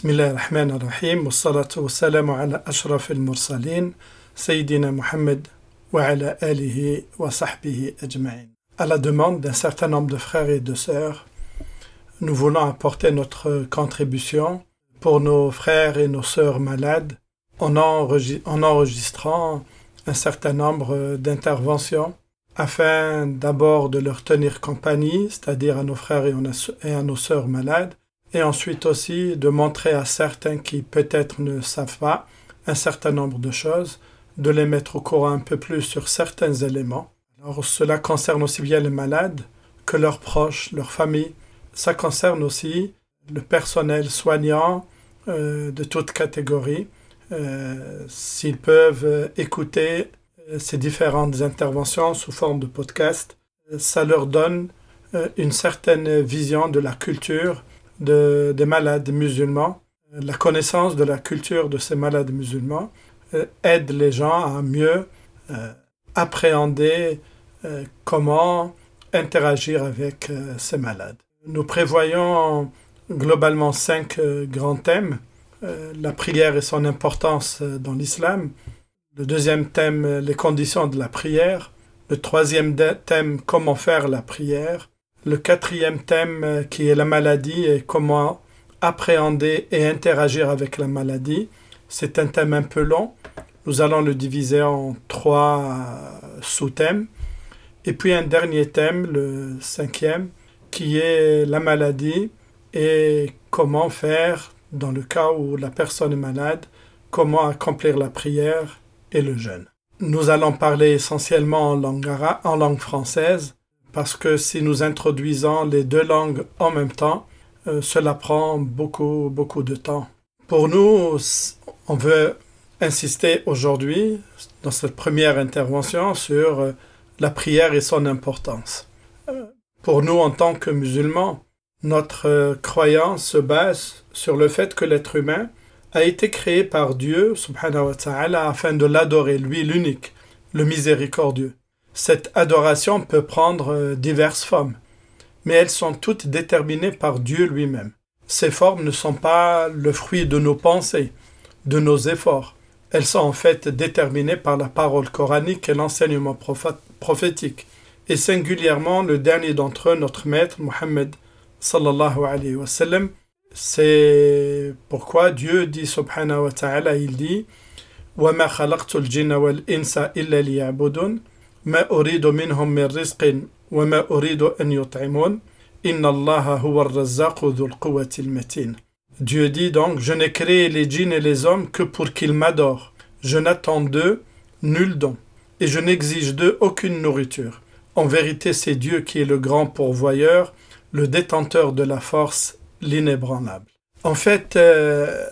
بسم الله الرحمن الرحيم والصلاة والسلام على أشرف المرسلين سيدنا محمد وعلى آله وصحبه أجمعين. À la demande d'un certain nombre de frères et de sœurs, nous voulons apporter notre contribution pour nos frères et nos sœurs malades en, en enregistrant un certain nombre d'interventions afin d'abord de leur tenir compagnie, c'est-à-dire à nos frères et à nos sœurs malades, et ensuite aussi de montrer à certains qui peut-être ne savent pas un certain nombre de choses, de les mettre au courant un peu plus sur certains éléments. Alors cela concerne aussi bien les malades que leurs proches, leurs familles. Ça concerne aussi le personnel soignant euh, de toute catégorie. Euh, s'ils peuvent écouter euh, ces différentes interventions sous forme de podcast, ça leur donne une certaine vision de la culture de, des malades musulmans. La connaissance de la culture de ces malades musulmans euh, aide les gens à mieux euh, appréhender euh, comment interagir avec ces malades. Nous prévoyons globalement cinq grands thèmes. la prière et son importance dans l'islam. Le deuxième thème, les conditions de la prière. Le troisième thème, comment faire la prière. Le quatrième thème euh, qui est la maladie et comment appréhender et interagir avec la maladie. C'est un thème un peu long. Nous allons le diviser en trois euh, sous-thèmes. Et puis un dernier thème, le cinquième, qui est la maladie et comment faire dans le cas où la personne est malade, comment accomplir la prière et le jeûne. Nous allons parler essentiellement en langue, en langue française parce que si nous introduisons les deux langues en même temps, euh, cela prend beaucoup, beaucoup de temps. Pour nous, on veut insister aujourd'hui, dans cette première intervention, sur euh, la prière et son importance. Euh, pour nous, en tant que musulmans, notre croyance se base sur le fait que l'être humain a été créé par Dieu, subhanahu wa ta'ala, afin de l'adorer, lui l'unique, le miséricordieux. Cette adoration peut prendre euh, diverses formes, mais elles sont toutes déterminées par Dieu lui-même. Ces formes ne sont pas le fruit de nos pensées, de nos efforts. Elles sont en fait déterminées par la parole coranique et l'enseignement prophétique, et singulièrement le dernier d'entre eux, notre maître Mohammed sallallahu. C'est pourquoi Dieu dit subhanahu wa ta'ala, il dit « Wa ma khalaqtul jinna wal insa » ما أريد منهم من رزق وما أريد أن يطعمون إن الله هو الرزاق ذو القوة المتين Dieu dit donc, je n'ai créé les djinns et les hommes que pour qu'ils m'adorent. Je n'attends d'eux nul don, et je n'exige d'eux aucune nourriture. En vérité, c'est Dieu qui est le grand pourvoyeur, le détenteur de la force, l'inébranlable. En fait, euh,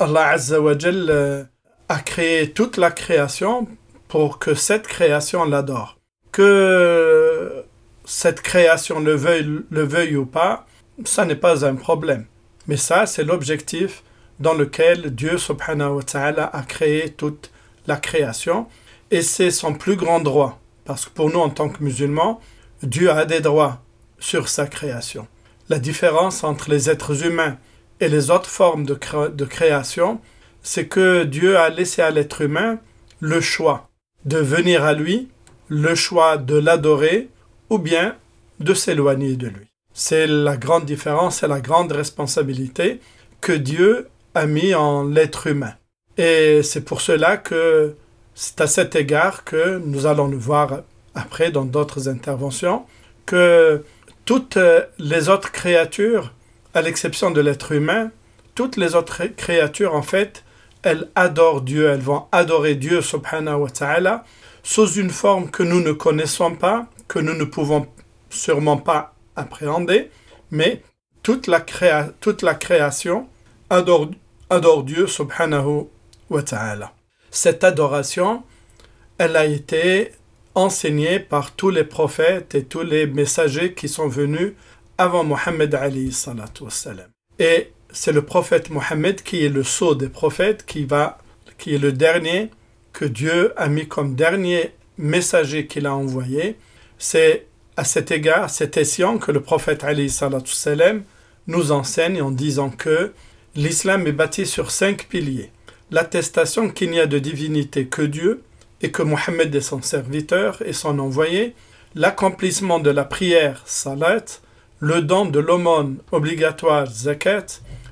Allah Azza wa Jal, euh, a créé toute la création pour que cette création l'adore. Que cette création le veuille, le veuille ou pas, ça n'est pas un problème. Mais ça, c'est l'objectif dans lequel Dieu subhanahu wa ta'ala a créé toute la création. Et c'est son plus grand droit. Parce que pour nous, en tant que musulmans, Dieu a des droits sur sa création. La différence entre les êtres humains et les autres formes de, de création, c'est que Dieu a laissé à l'être humain le choix de venir à lui, le choix de l'adorer ou bien de s'éloigner de lui. C'est la grande différence et la grande responsabilité que Dieu a mis en l'être humain. Et c'est pour cela que c'est à cet égard que nous allons le voir après dans d'autres interventions, que toutes les autres créatures, à l'exception de l'être humain, toutes les autres créatures en fait elles adorent Dieu, elles vont adorer Dieu subhanahu wa ta'ala sous une forme que nous ne connaissons pas, que nous ne pouvons sûrement pas appréhender, mais toute la, toute la création adore, adore Dieu subhanahu wa ta'ala. Cette adoration, elle a été enseignée par tous les prophètes et tous les messagers qui sont venus avant Mohammed alayhi salatu Et c'est le prophète Mohammed qui est le sceau des prophètes, qui, va, qui est le dernier que Dieu a mis comme dernier messager qu'il a envoyé. C'est à cet égard, cet escient que le prophète salam nous enseigne en disant que l'islam est bâti sur cinq piliers. L'attestation qu'il n'y a de divinité que Dieu et que Mohammed est son serviteur et son envoyé, l'accomplissement de la prière, salat, le don de l'aumône obligatoire, zakat,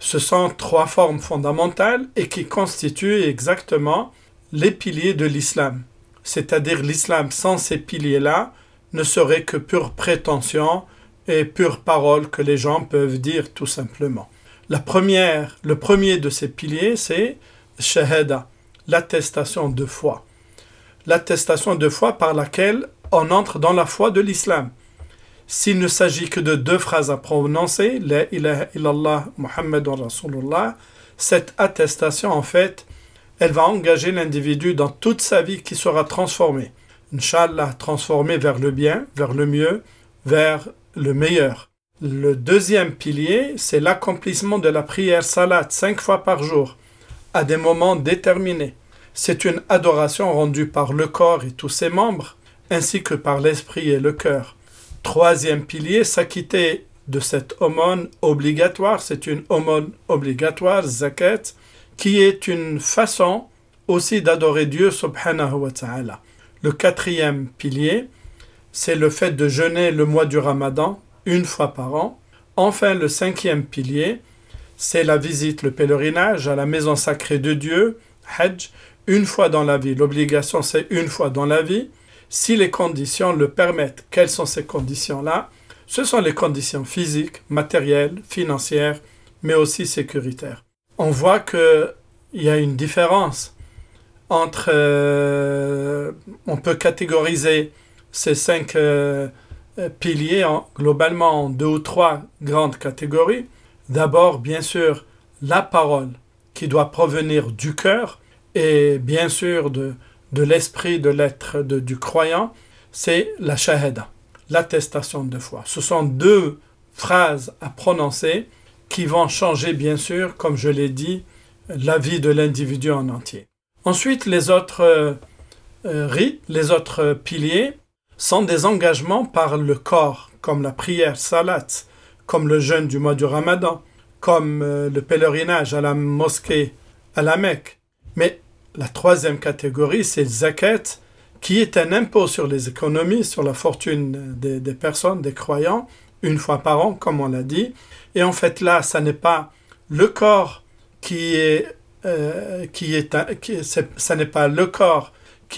Ce sont trois formes fondamentales et qui constituent exactement les piliers de l'islam. C'est-à-dire l'islam sans ces piliers-là ne serait que pure prétention et pure parole que les gens peuvent dire tout simplement. La première, le premier de ces piliers, c'est shahada, l'attestation de foi. L'attestation de foi par laquelle on entre dans la foi de l'islam. S'il ne s'agit que de deux phrases à prononcer, La ilaha illallah Rasulullah, cette attestation, en fait, elle va engager l'individu dans toute sa vie qui sera transformée. Inch'Allah, transformée vers le bien, vers le mieux, vers le meilleur. Le deuxième pilier, c'est l'accomplissement de la prière salat cinq fois par jour, à des moments déterminés. C'est une adoration rendue par le corps et tous ses membres, ainsi que par l'esprit et le cœur. Troisième pilier, s'acquitter de cette aumône obligatoire, c'est une aumône obligatoire, zakat, qui est une façon aussi d'adorer Dieu subhanahu wa ta'ala. Le quatrième pilier, c'est le fait de jeûner le mois du ramadan une fois par an. Enfin, le cinquième pilier, c'est la visite, le pèlerinage à la maison sacrée de Dieu, Hajj, une fois dans la vie. L'obligation, c'est une fois dans la vie si les conditions le permettent. Quelles sont ces conditions-là? Ce sont les conditions physiques, matérielles, financières, mais aussi sécuritaires. On voit qu'il y a une différence entre... Euh, on peut catégoriser ces cinq euh, piliers globalement en deux ou trois grandes catégories. D'abord, bien sûr, la parole qui doit provenir du cœur et bien sûr de, de l'esprit de l'être du croyant, c'est la shahada, l'attestation de foi. Ce sont deux phrases à prononcer qui vont changer, bien sûr, comme je l'ai dit, la vie de l'individu en entier. Ensuite, les autres euh, euh, rites, les autres piliers, sont des engagements par le corps, comme la prière, salat, comme le jeûne du mois du ramadan, comme euh, le pèlerinage à la mosquée, à la Mecque. Mais la troisième catégorie, c'est le zakat, qui est un impôt sur les économies, sur la fortune des, personnes, des croyants, une fois par an, comme on l'a dit. Et en fait, là, ça n'est pas le corps qui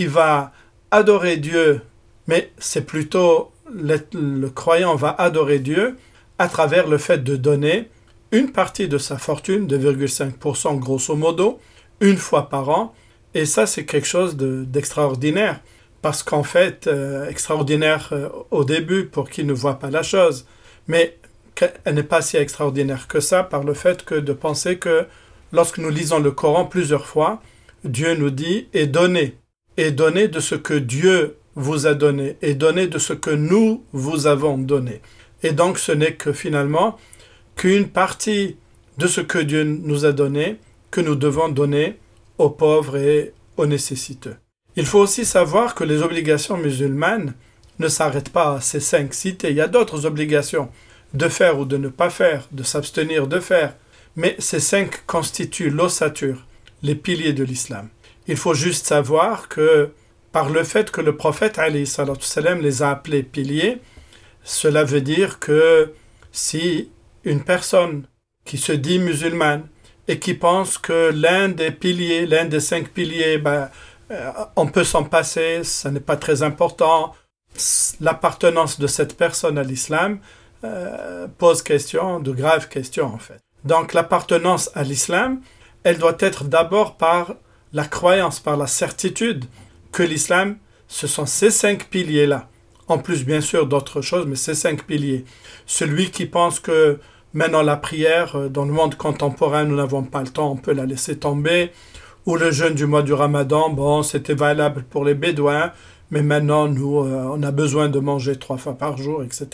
va adorer Dieu, mais c'est plutôt le, le croyant va adorer Dieu à travers le fait de donner une partie de sa fortune, 2,5% grosso modo, une fois par an, et ça, c'est quelque chose d'extraordinaire. parce qu'en fait, euh, extraordinaire euh, au début pour qui ne voit pas la chose, mais elle n'est pas si extraordinaire que ça par le fait que de penser que lorsque nous lisons le Coran plusieurs fois, Dieu nous dit et donnez, et donnez de ce que Dieu vous a donné, et donnez de ce que nous vous avons donné. Et donc ce n'est que finalement qu'une partie de ce que Dieu nous a donné que nous devons donner aux pauvres et aux nécessiteux. Il faut aussi savoir que les obligations musulmanes ne s'arrêtent pas à ces cinq cités. Il y a d'autres obligations de faire ou de ne pas faire, de s'abstenir de faire, mais ces cinq constituent l'ossature, les piliers de l'islam. Il faut juste savoir que par le fait que le prophète salam, les a appelés piliers, cela veut dire que si une personne qui se dit musulmane et qui pense que l'un des piliers, l'un des cinq piliers, ben, euh, on peut s'en passer, ce n'est pas très important. L'appartenance de cette personne à l'islam euh, pose question, de graves questions en fait. Donc l'appartenance à l'islam, elle doit être d'abord par la croyance, par la certitude que l'islam, ce sont ces cinq piliers-là. En plus, bien sûr, d'autres choses, mais ces cinq piliers. Celui qui pense que Maintenant, la prière, euh, dans le monde contemporain, nous n'avons pas le temps, on peut la laisser tomber. Ou le jeûne du mois du ramadan, bon, c'était valable pour les bédouins, mais maintenant, nous, euh, on a besoin de manger trois fois par jour, etc.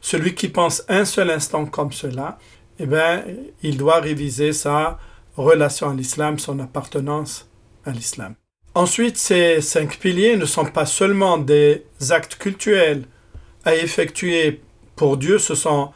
Celui qui pense un seul instant comme cela, eh bien, il doit réviser sa relation à l'islam, son appartenance à l'islam. Ensuite, ces cinq piliers ne sont pas seulement des actes cultuels à effectuer pour Dieu, ce sont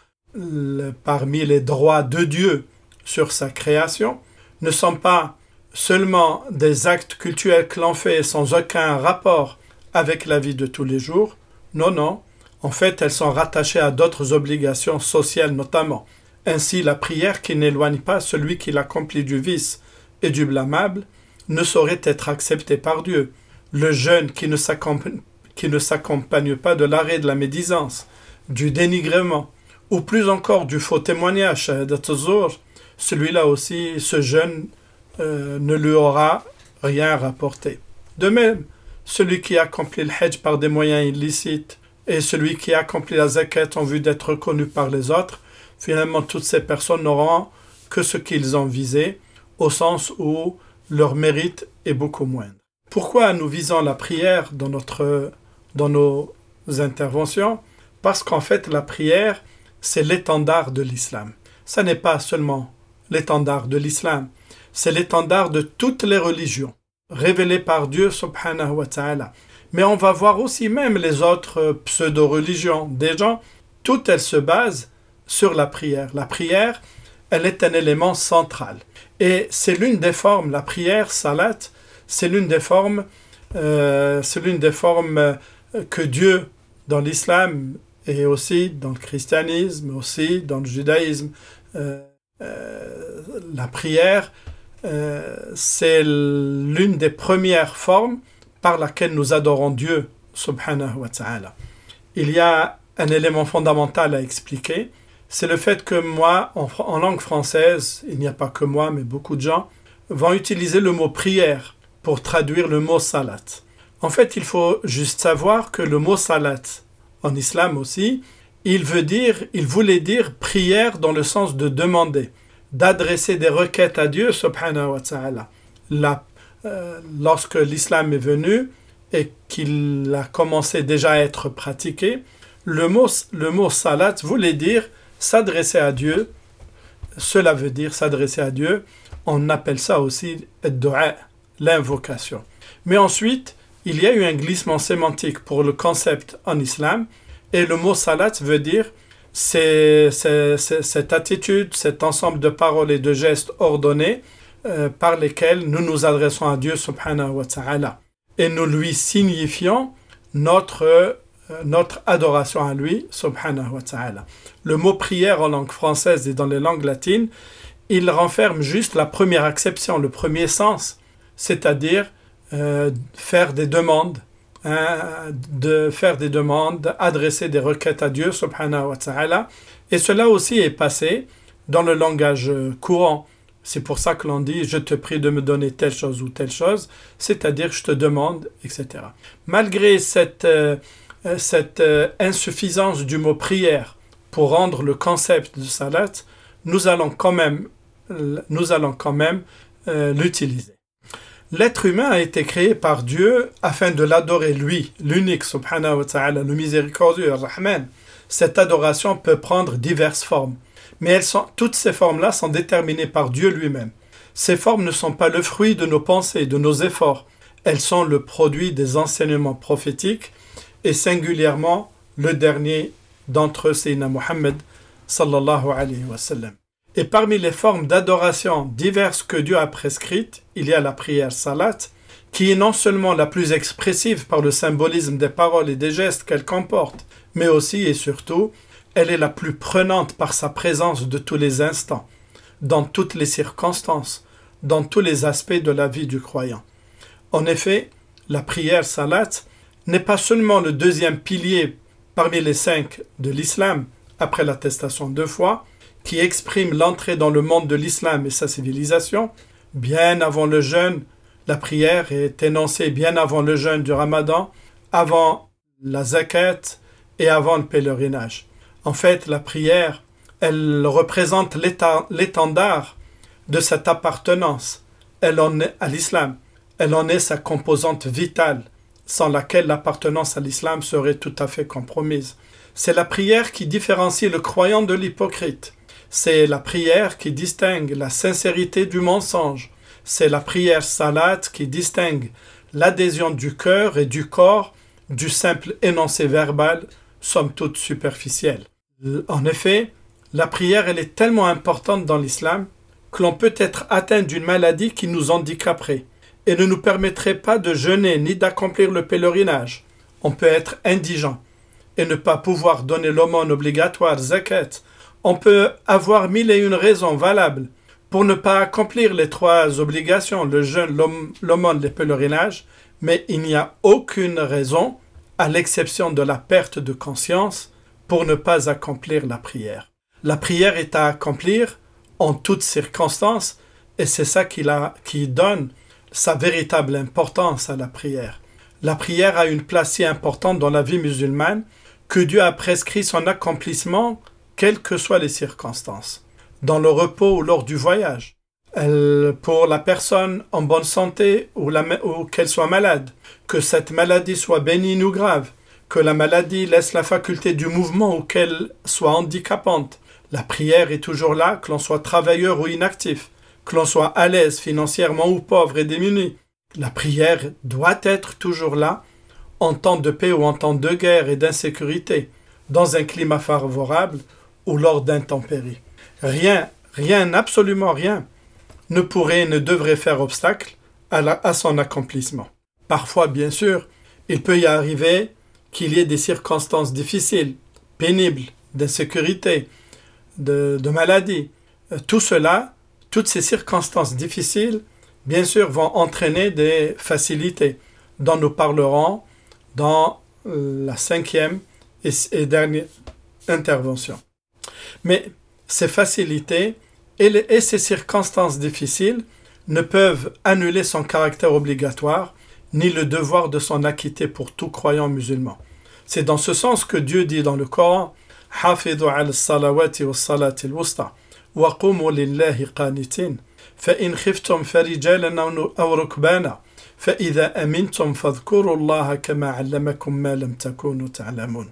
parmi les droits de Dieu sur sa création, ne sont pas seulement des actes cultuels que l'on fait sans aucun rapport avec la vie de tous les jours. Non, non. En fait, elles sont rattachées à d'autres obligations sociales notamment. Ainsi, la prière qui n'éloigne pas celui qui l'accomplit du vice et du blâmable ne saurait être acceptée par Dieu. Le jeûne qui ne s'accompagne pas de l'arrêt de la médisance, du dénigrement, ou plus encore du faux témoignage, celui-là aussi, ce jeûne euh, ne lui aura rien rapporté. De même, celui qui accomplit le hajj par des moyens illicites et celui qui accomplit la zakat en vue d'être reconnu par les autres, finalement toutes ces personnes n'auront que ce qu'ils ont visé, au sens où leur mérite est beaucoup moindre. Pourquoi nous visons la prière dans, notre, dans nos interventions? Parce qu'en fait, la prière, c'est l'étendard de l'islam. Ce n'est pas seulement l'étendard de l'islam, c'est l'étendard de toutes les religions révélées par Dieu subhanahu wa ta'ala. Mais on va voir aussi même les autres pseudo-religions. Déjà, toutes elles se basent sur la prière. La prière, elle est un élément central. Et c'est l'une des formes, la prière, salat, c'est l'une des formes, euh, c'est l'une des formes euh, que Dieu, dans l'islam et aussi dans le christianisme, aussi dans le judaïsme, euh, la prière, c'est l'une des premières formes par laquelle nous adorons Dieu, subhanahu wa ta'ala. Il y a un élément fondamental à expliquer, c'est le fait que moi, en, langue française, il n'y a pas que moi, mais beaucoup de gens, vont utiliser le mot prière pour traduire le mot salat. En fait, il faut juste savoir que le mot salat, en islam aussi, il veut dire, il voulait dire prière dans le sens de demander, d'adresser des requêtes à Dieu, subhanahu wa ta'ala. Euh, lorsque l'islam est venu et qu'il a commencé déjà à être pratiqué, le mot, le mot salat voulait dire S'adresser à Dieu, cela veut dire s'adresser à Dieu. On appelle ça aussi l'invocation. Mais ensuite, il y a eu un glissement sémantique pour le concept en islam. Et le mot salat veut dire cette attitude, cet ensemble de paroles et de gestes ordonnés euh, par lesquels nous nous adressons à Dieu subhanahu wa ta'ala. Et nous lui signifions notre euh, notre adoration à lui, subhanahu wa ta'ala. Le mot prière en langue française et dans les langues latines, il renferme juste la première acception, le premier sens, c'est-à-dire euh, faire des demandes, hein, de faire des demandes, adresser des requêtes à Dieu, subhanahu wa ta'ala. Et cela aussi est passé dans le langage courant. C'est pour ça que l'on dit je te prie de me donner telle chose ou telle chose, c'est-à-dire je te demande, etc. Malgré cette, euh, cette euh, insuffisance du mot prière pour rendre le concept de salat, nous allons quand même, nous allons quand même euh, l'utiliser. L'être humain a été créé par Dieu afin de l'adorer lui, l'unique subhanahu wa ta'ala, le miséricordieux, le rahman. Cette adoration peut prendre diverses formes, mais elles sont, toutes ces formes-là sont déterminées par Dieu lui-même. Ces formes ne sont pas le fruit de nos pensées, de nos efforts, elles sont le produit des enseignements prophétiques et singulièrement le dernier d'entre eux, c'est Muhammad sallallahu alayhi wa sallam. Et parmi les formes d'adoration diverses que Dieu a prescrites, il y a la prière salat, qui est non seulement la plus expressive par le symbolisme des paroles et des gestes qu'elle comporte, mais aussi et surtout, elle est la plus prenante par sa présence de tous les instants, dans toutes les circonstances, dans tous les aspects de la vie du croyant. En effet, la prière salat n'est pas seulement le deuxième pilier parmi les cinq de l'islam, après l'attestation de foi, qui exprime l'entrée dans le monde de l'islam et sa civilisation, bien avant le jeûne, la prière est énoncée bien avant le jeûne du ramadan, avant la zakat et avant le pèlerinage. En fait, la prière Elle représente l'étendard de cette appartenance. Elle en est à l'islam. Elle en est sa composante vitale, sans laquelle l'appartenance à l'islam serait tout à fait compromise. C'est la prière qui différencie le croyant de l'hypocrite. C'est la prière qui distingue la sincérité du mensonge. C'est la prière salat qui distingue l'adhésion du cœur et du corps du simple énoncé verbal, somme toute superficiel. En effet, la prière elle est tellement importante dans l'islam que l'on peut être atteint d'une maladie qui nous handicaperait et ne nous permettrait pas de jeûner ni d'accomplir le pèlerinage. On peut être indigent et ne pas pouvoir donner l'aumône obligatoire zakat. On peut avoir mille et une raisons valables pour ne pas accomplir les trois obligations, le jeûne, l'aumône, les pèlerinages, mais il n'y a aucune raison, à l'exception de la perte de conscience, pour ne pas accomplir la prière. La prière est à accomplir en toutes circonstances, et c'est ça qui, qui donne sa véritable importance à la prière. La prière a une place si importante dans la vie musulmane que Dieu a prescrit son accomplissement quelles que soient les circonstances, dans le repos ou lors du voyage, pour la personne en bonne santé ou, qu'elle soit malade, que cette maladie soit bénigne ou grave, que la maladie laisse la faculté du mouvement ou qu'elle soit handicapante, la prière est toujours là, que l'on soit travailleur ou inactif, que l'on soit à l'aise financièrement ou pauvre et démuni. La prière doit être toujours là, en temps de paix ou en temps de guerre et d'insécurité, dans un climat favorable ou lors d'intempéries. Rien, rien, absolument rien, ne pourrait et ne devrait faire obstacle à, son accomplissement. Parfois, bien sûr, il peut y arriver qu'il y ait des circonstances difficiles, pénibles, d'insécurité, de, maladie. Euh, tout cela, toutes ces circonstances difficiles, bien sûr, vont entraîner des facilités dont nous parlerons dans euh, la cinquième et, dernière intervention. Mais ces facilités et, et ces circonstances difficiles ne peuvent annuler son caractère obligatoire ni le devoir de s'en acquitter pour tout croyant musulman. C'est dans ce sens que Dieu dit dans le Coran حافظوا على الصلوات والصلاة الوسطى وقوموا لله قانتين فإن خفتم فرجالا أو ركبانا فإذا أمنتم فاذكروا الله كما علمكم ما لم تكونوا تعلمون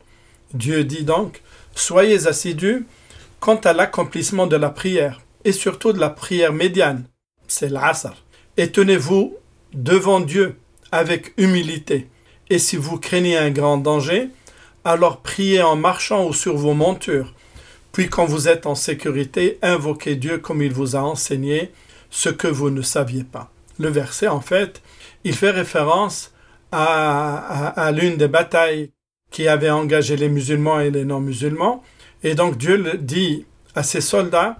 Dieu dit donc Soyez assidus quant à l'accomplissement de la prière et surtout de la prière médiane, c'est l'asr. Et tenez-vous devant Dieu avec humilité. Et si vous craignez un grand danger, alors priez en marchant ou sur vos montures. Puis quand vous êtes en sécurité, invoquez Dieu comme il vous a enseigné ce que vous ne saviez pas. Le verset, en fait, il fait référence à, l'une des batailles qui avait engagé les musulmans et les non-musulmans. Et donc Dieu dit à ses soldats,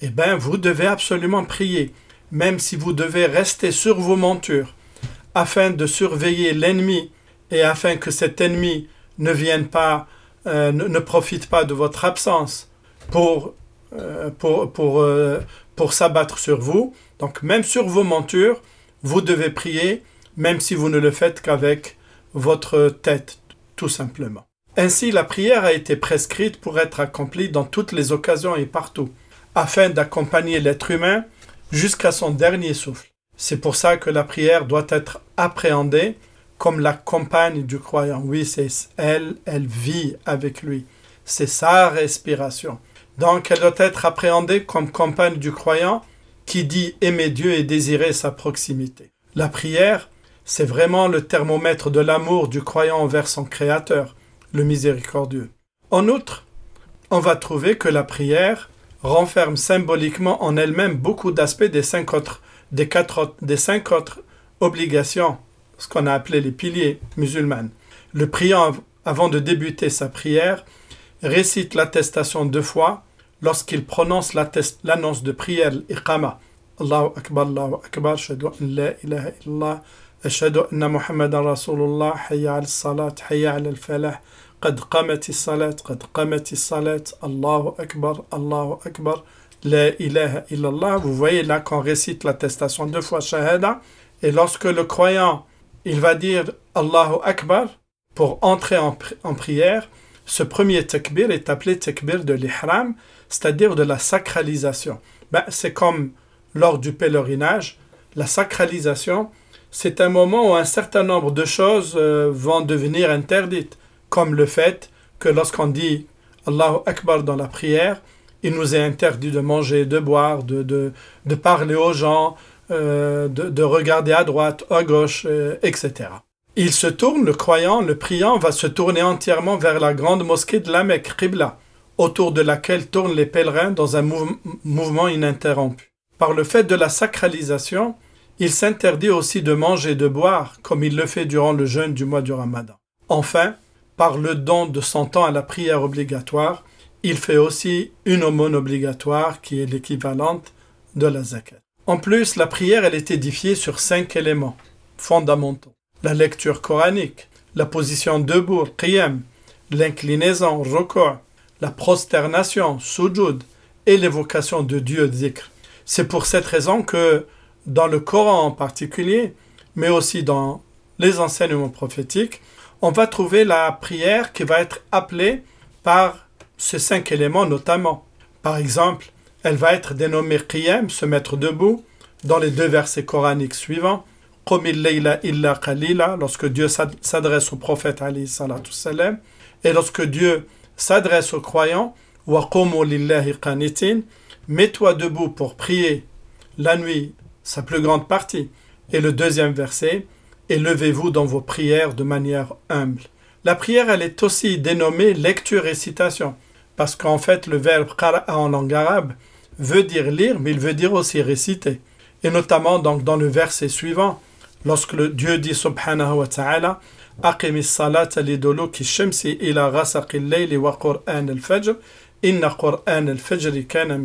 eh bien, vous devez absolument prier, même si vous devez rester sur vos montures, afin de surveiller l'ennemi et afin que cet ennemi ne viennent pas, euh, ne, profitent pas de votre absence pour, euh, pour, pour, euh, pour s'abattre sur vous. Donc même sur vos montures, vous devez prier, même si vous ne le faites qu'avec votre tête, tout simplement. Ainsi, la prière a été prescrite pour être accomplie dans toutes les occasions et partout, afin d'accompagner l'être humain jusqu'à son dernier souffle. C'est pour ça que la prière doit être appréhendée comme la compagne du croyant. Oui, c'est elle, elle vit avec lui. C'est sa respiration. Donc elle doit être appréhendée comme compagne du croyant qui dit aimer Dieu et désirer sa proximité. La prière, c'est vraiment le thermomètre de l'amour du croyant envers son Créateur, le miséricordieux. En outre, on va trouver que la prière renferme symboliquement en elle-même beaucoup d'aspects des cinq autres, des quatre, des cinq autres obligations ce qu'on a appelé les piliers musulmans. Le priant, avant de débuter sa prière, récite l'attestation deux fois lorsqu'il prononce l'annonce de prière, l'iqama. Allahu Akbar, Allahu Akbar, la ilaha illallah, ashhadu anna Muhammadan Rasulullah, hayya al salat, hayya al falah, qad qamati salat, qad qamati salat, Allahu Akbar, Allahu Akbar, la ilaha illallah. Vous voyez là qu'on récite l'attestation deux fois shahada, et lorsque le croyant il va dire Allahu Akbar pour entrer en, prière. Ce premier takbir est appelé takbir de l'ihram. c'est-à-dire de la sacralisation. Ben, c'est comme lors du pèlerinage, la sacralisation, c'est un moment où un certain nombre de choses euh, vont devenir interdites, comme le fait que lorsqu'on dit Allahu Akbar dans la prière, il nous est interdit de manger, de boire, de, de, parler aux gens, euh, de, regarder à droite, à gauche, euh, etc. Il se tourne, le croyant, le priant va se tourner entièrement vers la grande mosquée de la Mecque, Qibla, autour de laquelle tournent les pèlerins dans un mouvement ininterrompu. Par le fait de la sacralisation, il s'interdit aussi de manger et de boire, comme il le fait durant le jeûne du mois du Ramadan. Enfin, par le don de son temps à la prière obligatoire, il fait aussi une aumône obligatoire qui est l'équivalente de la zakat. En plus, la prière elle est édifiée sur cinq éléments fondamentaux. La lecture coranique, la position debout, qiyam, l'inclinaison, ruku', la prosternation, sujud, et l'évocation de Dieu, dhikr. C'est pour cette raison que dans le Coran en particulier, mais aussi dans les enseignements prophétiques, on va trouver la prière qui va être appelée par ces cinq éléments notamment. Par exemple, elle va être dénommée Qiyam, se mettre debout, dans les deux versets coraniques suivants. illa lorsque Dieu s'adresse au prophète salam, et lorsque Dieu s'adresse aux croyants, mets-toi debout pour prier la nuit, sa plus grande partie. Et le deuxième verset, et levez-vous dans vos prières de manière humble. La prière, elle est aussi dénommée lecture-récitation parce qu'en fait le verbe qara'a en langue arabe veut dire lire, mais il veut dire aussi réciter. Et notamment donc dans le verset suivant, lorsque le Dieu dit subhanahu wa ta'ala Aqimis salat liduluki shamsi ila ghasaqil layli wa qur'an al-fajr inna qur'an al-fajr kana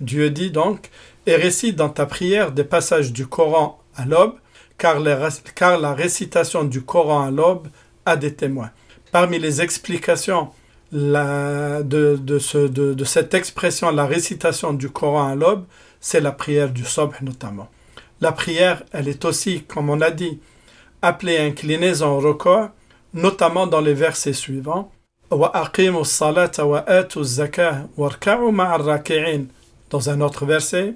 Dieu dit donc et récite dans ta prière des passages du Coran à l'aube car, la récitation du Coran à l'aube a des témoins. Parmi les explications de, de, ce, de, de, cette expression, la récitation du Coran à l'aube, c'est la prière du Sobh notamment. La prière, elle est aussi, comme on l'a dit, appelée inclinaison au record, notamment dans les versets suivants. Dans un autre verset,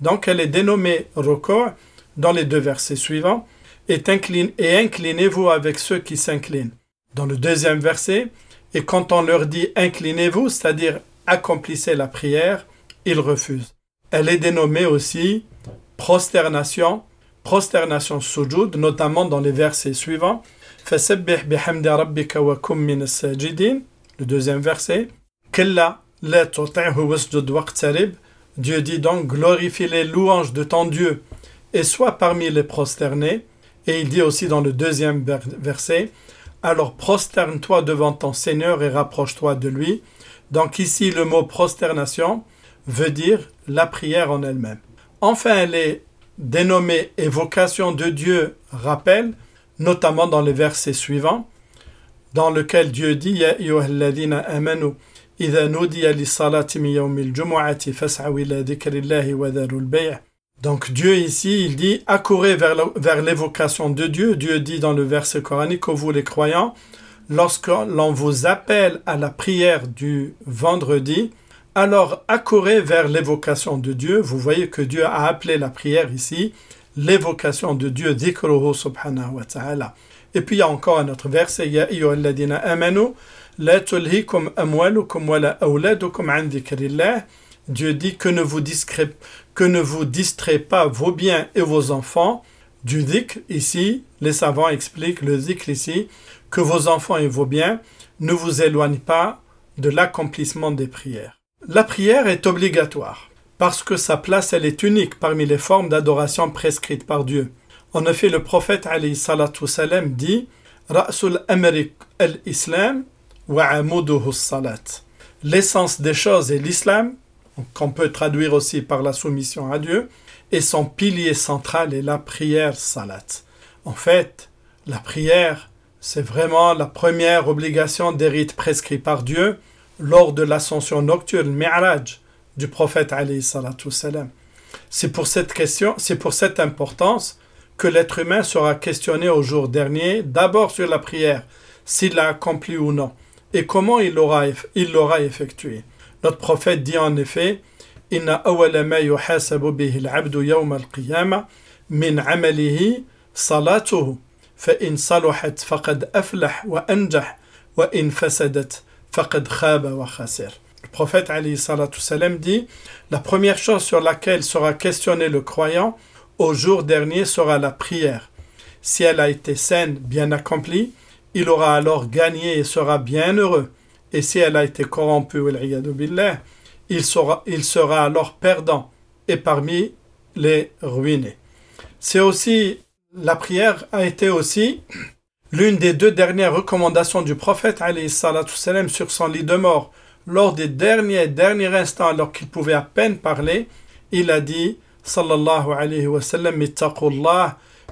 Donc elle est dénommée record dans les deux versets suivants et, inclinez-vous avec ceux qui s'inclinent. Dans le deuxième verset, et quand on leur dit inclinez-vous, c'est-à-dire accomplissez la prière, ils refusent. Elle est dénommée aussi prosternation, prosternation sujud, notamment dans les versets suivants. Le deuxième verset. Dieu dit donc glorifie les louanges de ton Dieu et sois parmi les prosternés. Et il dit aussi dans le deuxième verset, Alors prosterne-toi devant ton Seigneur et rapproche-toi de lui. Donc ici, le mot prosternation veut dire la prière en elle-même. Enfin, elle est dénommée évocation de Dieu, rappel, notamment dans les versets suivants, dans lequel Dieu dit Donc Dieu ici, il dit accourez vers, l'évocation de Dieu. Dieu dit dans le verset coranique vous les croyants, lorsque l'on vous appelle à la prière du vendredi, alors accourez vers l'évocation de Dieu. Vous voyez que Dieu a appelé la prière ici l'évocation de Dieu. Et puis il y a encore un autre verset, Ya ayyuhalladina amanu, la tulhikum amwalukum wala awladukum an dhikrillah. Dieu dit que ne vous discré que ne vous distrait pas vos biens et vos enfants du dhikr ici, les savants expliquent le dhikr ici, que vos enfants et vos biens ne vous éloignent pas de l'accomplissement des prières. La prière est obligatoire parce que sa place elle est unique parmi les formes d'adoration prescrites par Dieu. En effet, le prophète alayhi salatu salam dit Ra'sul amrik al-islam wa salat. L'essence des choses est l'islam qu'on peut traduire aussi par la soumission à Dieu, et son pilier central est la prière salat. En fait, la prière, c'est vraiment la première obligation des rites prescrits par Dieu lors de l'ascension nocturne, Mi'raj, du prophète alayhi salatu salam. C'est pour cette question, c'est pour cette importance que l'être humain sera questionné au jour dernier, d'abord sur la prière, s'il l'a accompli ou non, et comment il l'aura il l'aura effectué. Notre prophète dit en effet. Le prophète dit La première chose sur laquelle sera questionné le croyant au jour dernier sera la prière. Si elle a été saine, bien accomplie, il aura alors gagné et sera bien heureux. Et si elle a été corrompue, il sera, il sera alors perdant et parmi les ruinés. C'est aussi, la prière a été aussi l'une des deux dernières recommandations du prophète salam, sur son lit de mort. Lors des derniers, derniers instants, alors qu'il pouvait à peine parler, il a dit, sallallahu alayhi wa sallam,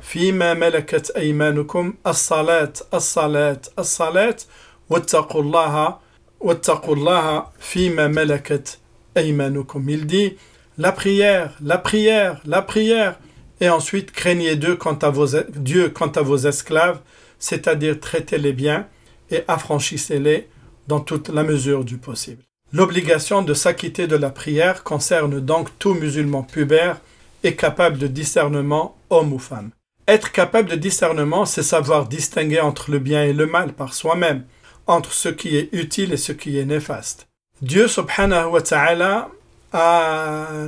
فيما ملكت أيمانكم الصلاة الصلاة الصلاة واتقوا الله واتقوا الله فيما ملكت أيمانكم il dit la prière la prière la prière et ensuite craignez Dieu quant à vos, Dieu quant à vos esclaves c'est-à-dire traitez-les bien et affranchissez-les dans toute la mesure du possible L'obligation de s'acquitter de la prière concerne donc tout musulman pubère et capable de discernement, homme ou femme. Être capable de discernement, c'est savoir distinguer entre le bien et le mal par soi-même, entre ce qui est utile et ce qui est néfaste. Dieu subhanahu wa ta'ala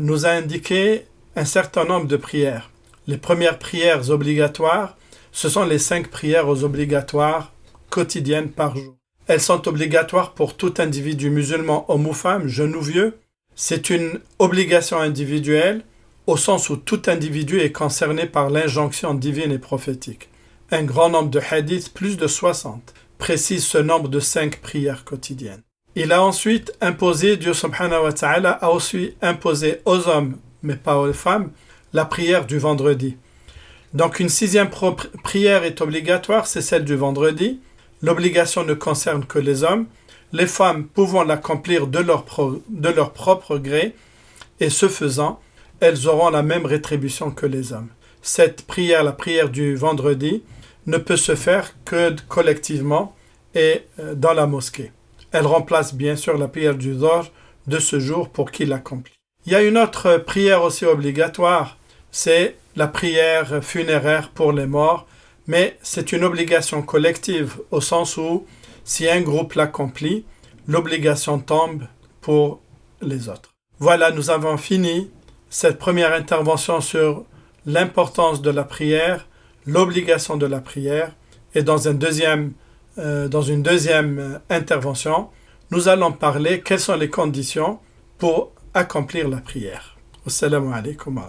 nous a indiqué un certain nombre de prières. Les premières prières obligatoires, ce sont les cinq prières obligatoires quotidiennes par jour. Elles sont obligatoires pour tout individu musulman, homme ou femme, jeune ou vieux. C'est une obligation individuelle au sens où tout individu est concerné par l'injonction divine et prophétique. Un grand nombre de hadiths, plus de 60, précisent ce nombre de cinq prières quotidiennes. Il a ensuite imposé, Dieu subhanahu wa ta'ala a aussi imposé aux hommes, mais pas aux femmes, la prière du vendredi. Donc une sixième prière est obligatoire, c'est celle du vendredi. L'obligation ne concerne que les hommes, les femmes pouvant l'accomplir de leur, de leur propre gré, et ce faisant, elles auront la même rétribution que les hommes. Cette prière, la prière du vendredi, ne peut se faire que collectivement et euh, dans la mosquée. Elle remplace bien sûr la prière du Zor de ce jour pour qui l'accomplit. Il y a une autre prière aussi obligatoire, c'est la prière funéraire pour les morts, mais c'est une obligation collective au sens où si un groupe l'accomplit, l'obligation tombe pour les autres. Voilà, nous avons fini cette première intervention sur l'importance de la prière, l'obligation de la prière, et dans, euh, une deuxième euh, intervention, nous allons parler quelles sont les conditions pour accomplir la prière. Assalamu alaikum wa